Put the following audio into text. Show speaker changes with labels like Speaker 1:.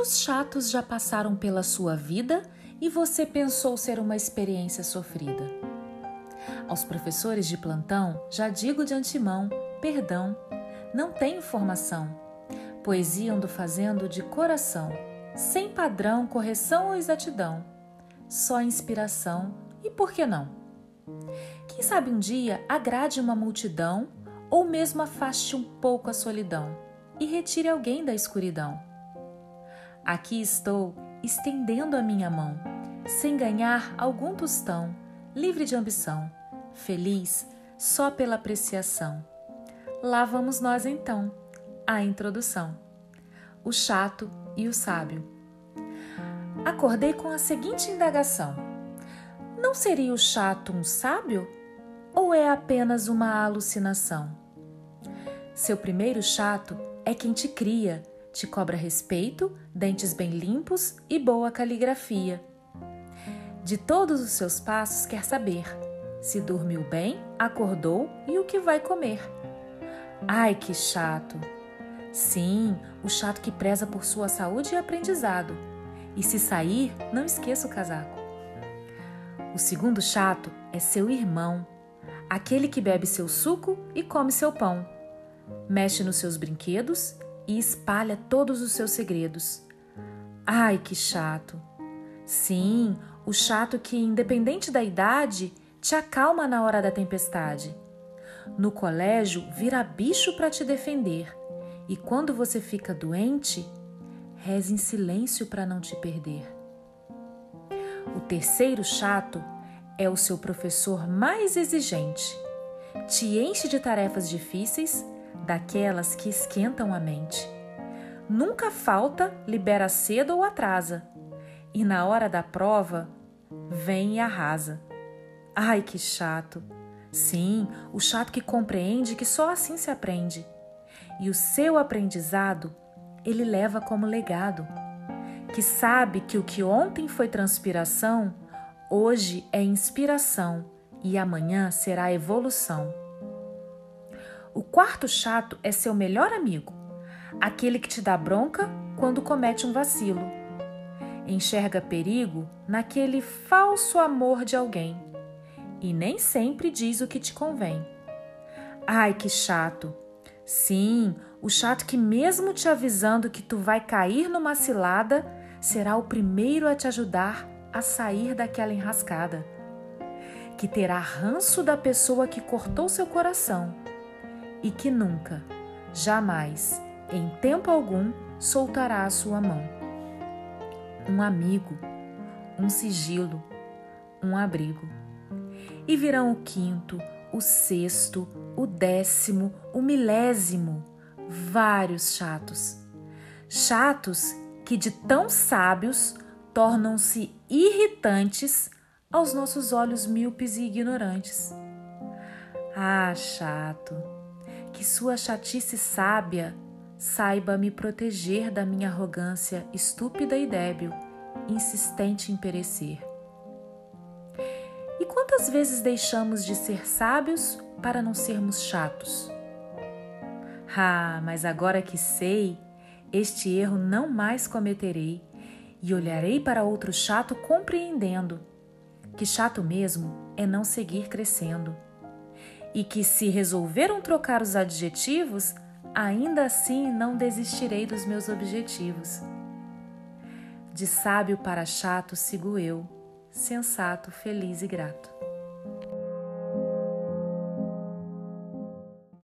Speaker 1: Quantos chatos já passaram pela sua vida e você pensou ser uma experiência sofrida? Aos professores de plantão, já digo de antemão: perdão, não tenho formação. Poesia ando fazendo de coração, sem padrão, correção ou exatidão. Só inspiração e por que não? Quem sabe um dia agrade uma multidão ou mesmo afaste um pouco a solidão e retire alguém da escuridão. Aqui estou estendendo a minha mão, sem ganhar algum tostão, livre de ambição, feliz só pela apreciação. Lá vamos nós então, a introdução. O chato e o sábio. Acordei com a seguinte indagação: Não seria o chato um sábio? Ou é apenas uma alucinação? Seu primeiro chato é quem te cria te cobra respeito, dentes bem limpos e boa caligrafia. De todos os seus passos quer saber se dormiu bem, acordou e o que vai comer. Ai, que chato! Sim, o chato que preza por sua saúde e aprendizado. E se sair, não esqueça o casaco. O segundo chato é seu irmão, aquele que bebe seu suco e come seu pão. Mexe nos seus brinquedos e espalha todos os seus segredos. Ai, que chato! Sim, o chato que, independente da idade, te acalma na hora da tempestade. No colégio, vira bicho para te defender. E quando você fica doente, reze em silêncio para não te perder. O terceiro chato é o seu professor mais exigente. Te enche de tarefas difíceis daquelas que esquentam a mente. Nunca falta, libera cedo ou atrasa. E na hora da prova, vem e arrasa. Ai, que chato! Sim, o chato que compreende que só assim se aprende. E o seu aprendizado ele leva como legado. Que sabe que o que ontem foi transpiração, hoje é inspiração e amanhã será evolução. O quarto chato é seu melhor amigo, aquele que te dá bronca quando comete um vacilo. Enxerga perigo naquele falso amor de alguém e nem sempre diz o que te convém. Ai, que chato! Sim, o chato que, mesmo te avisando que tu vai cair numa cilada, será o primeiro a te ajudar a sair daquela enrascada. Que terá ranço da pessoa que cortou seu coração e que nunca, jamais, em tempo algum, soltará a sua mão. Um amigo, um sigilo, um abrigo. E virão o quinto, o sexto, o décimo, o milésimo, vários chatos. Chatos que de tão sábios tornam-se irritantes aos nossos olhos míopes e ignorantes. Ah, chato! Que sua chatice sábia saiba me proteger da minha arrogância estúpida e débil, insistente em perecer. E quantas vezes deixamos de ser sábios para não sermos chatos? Ah, mas agora que sei, este erro não mais cometerei e olharei para outro chato compreendendo que chato mesmo é não seguir crescendo e que, se resolveram trocar os adjetivos, ainda assim não desistirei dos meus objetivos. De sábio para chato sigo eu, sensato, feliz e grato.